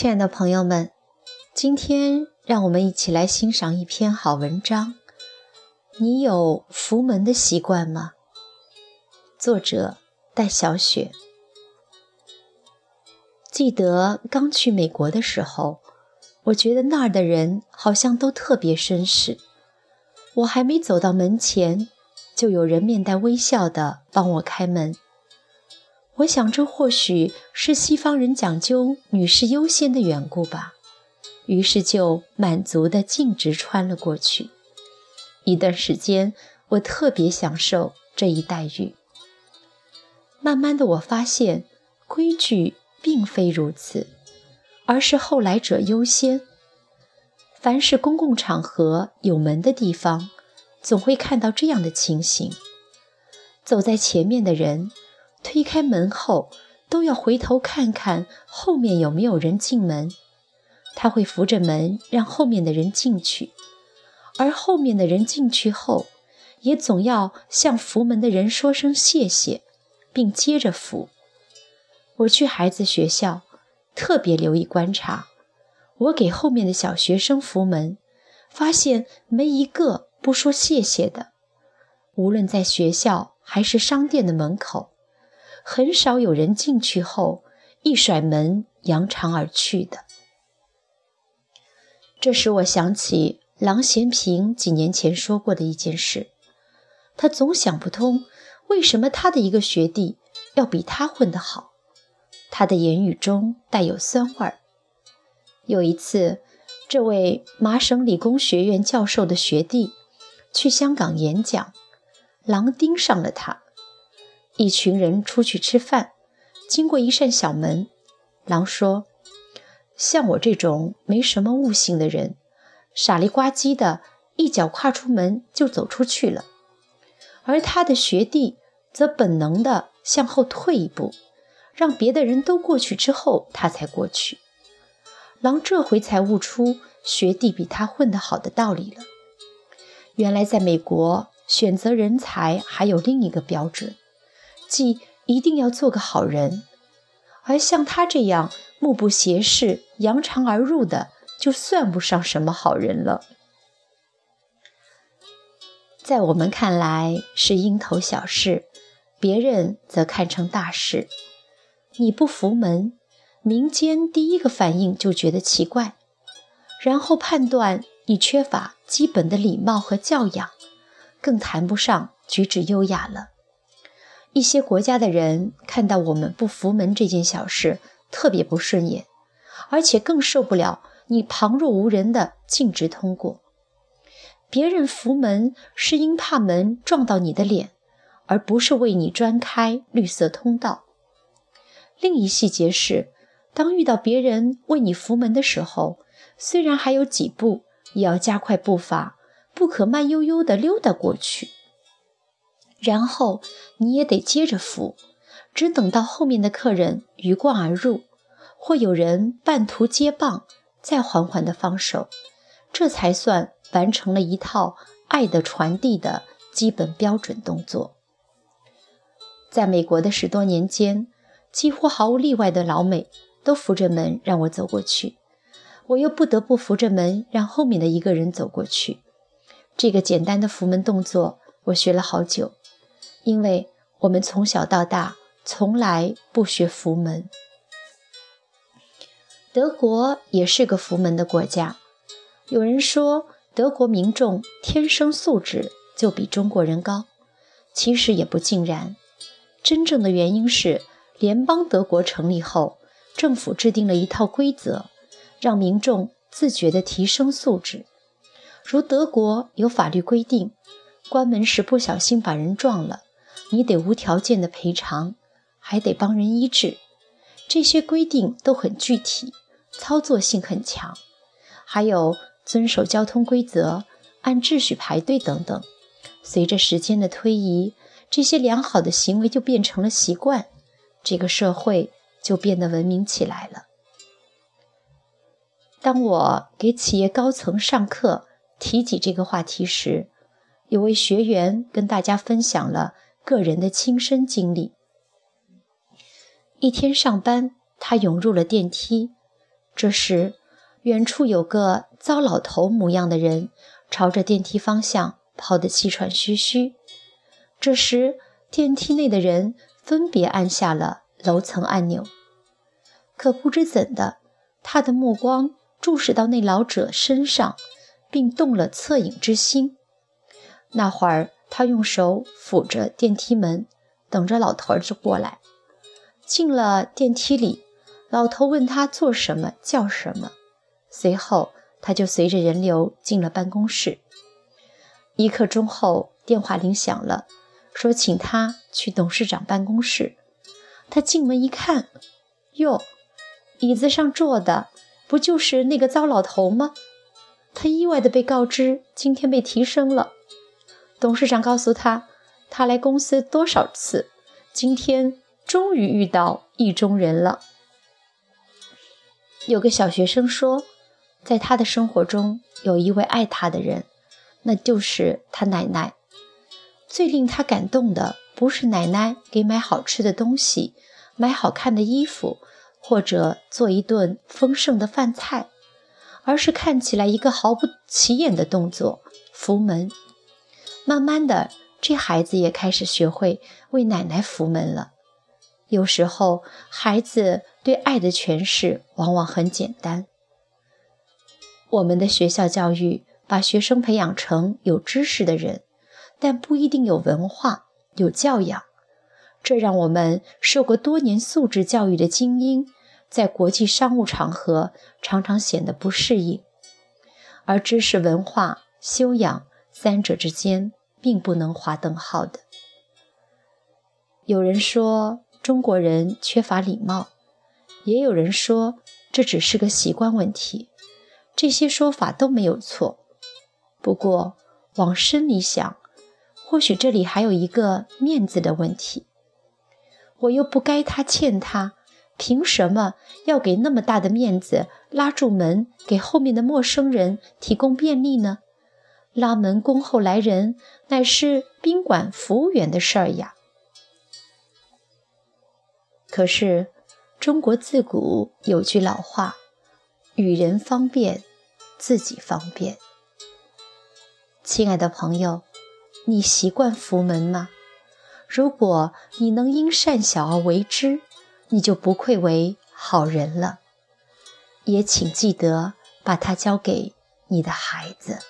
亲爱的朋友们，今天让我们一起来欣赏一篇好文章。你有扶门的习惯吗？作者戴小雪。记得刚去美国的时候，我觉得那儿的人好像都特别绅士。我还没走到门前，就有人面带微笑地帮我开门。我想，这或许是西方人讲究女士优先的缘故吧。于是就满足地径直穿了过去。一段时间，我特别享受这一待遇。慢慢的，我发现规矩并非如此，而是后来者优先。凡是公共场合有门的地方，总会看到这样的情形：走在前面的人。推开门后，都要回头看看后面有没有人进门。他会扶着门，让后面的人进去，而后面的人进去后，也总要向扶门的人说声谢谢，并接着扶。我去孩子学校，特别留意观察，我给后面的小学生扶门，发现没一个不说谢谢的。无论在学校还是商店的门口。很少有人进去后一甩门扬长而去的。这使我想起郎咸平几年前说过的一件事，他总想不通为什么他的一个学弟要比他混得好。他的言语中带有酸味儿。有一次，这位麻省理工学院教授的学弟去香港演讲，郎盯上了他。一群人出去吃饭，经过一扇小门，狼说：“像我这种没什么悟性的人，傻里呱唧的一脚跨出门就走出去了。而他的学弟则本能的向后退一步，让别的人都过去之后，他才过去。狼这回才悟出学弟比他混得好的道理了。原来在美国选择人才还有另一个标准。”即一定要做个好人，而像他这样目不斜视、扬长而入的，就算不上什么好人了。在我们看来是蝇头小事，别人则看成大事。你不扶门，民间第一个反应就觉得奇怪，然后判断你缺乏基本的礼貌和教养，更谈不上举止优雅了。一些国家的人看到我们不扶门这件小事特别不顺眼，而且更受不了你旁若无人的径直通过。别人扶门是因怕门撞到你的脸，而不是为你专开绿色通道。另一细节是，当遇到别人为你扶门的时候，虽然还有几步，也要加快步伐，不可慢悠悠地溜达过去。然后你也得接着扶，只等到后面的客人鱼贯而入，或有人半途接棒，再缓缓地放手，这才算完成了一套爱的传递的基本标准动作。在美国的十多年间，几乎毫无例外的老美都扶着门让我走过去，我又不得不扶着门让后面的一个人走过去。这个简单的扶门动作，我学了好久。因为我们从小到大从来不学扶门。德国也是个扶门的国家。有人说德国民众天生素质就比中国人高，其实也不尽然。真正的原因是联邦德国成立后，政府制定了一套规则，让民众自觉地提升素质。如德国有法律规定，关门时不小心把人撞了。你得无条件的赔偿，还得帮人医治，这些规定都很具体，操作性很强。还有遵守交通规则、按秩序排队等等。随着时间的推移，这些良好的行为就变成了习惯，这个社会就变得文明起来了。当我给企业高层上课提起这个话题时，有位学员跟大家分享了。个人的亲身经历。一天上班，他涌入了电梯，这时，远处有个糟老头模样的人朝着电梯方向跑得气喘吁吁。这时，电梯内的人分别按下了楼层按钮，可不知怎的，他的目光注视到那老者身上，并动了恻隐之心。那会儿，他用手抚着电梯门，等着老头儿子过来。进了电梯里。老头问他做什么，叫什么，随后他就随着人流进了办公室。一刻钟后，电话铃响了，说请他去董事长办公室。他进门一看，哟，椅子上坐的不就是那个糟老头吗？他意外地被告知今天被提升了。董事长告诉他，他来公司多少次，今天终于遇到意中人了。有个小学生说，在他的生活中有一位爱他的人，那就是他奶奶。最令他感动的不是奶奶给买好吃的东西、买好看的衣服，或者做一顿丰盛的饭菜，而是看起来一个毫不起眼的动作——扶门。慢慢的，这孩子也开始学会为奶奶扶门了。有时候，孩子对爱的诠释往往很简单。我们的学校教育把学生培养成有知识的人，但不一定有文化、有教养。这让我们受过多年素质教育的精英，在国际商务场合常常显得不适应。而知识、文化、修养三者之间，并不能划等号的。有人说。中国人缺乏礼貌，也有人说这只是个习惯问题。这些说法都没有错。不过往深里想，或许这里还有一个面子的问题。我又不该他欠他，凭什么要给那么大的面子拉住门，给后面的陌生人提供便利呢？拉门恭候来人，乃是宾馆服务员的事儿呀。可是，中国自古有句老话：“与人方便，自己方便。”亲爱的朋友，你习惯扶门吗？如果你能因善小而为之，你就不愧为好人了。也请记得把它交给你的孩子。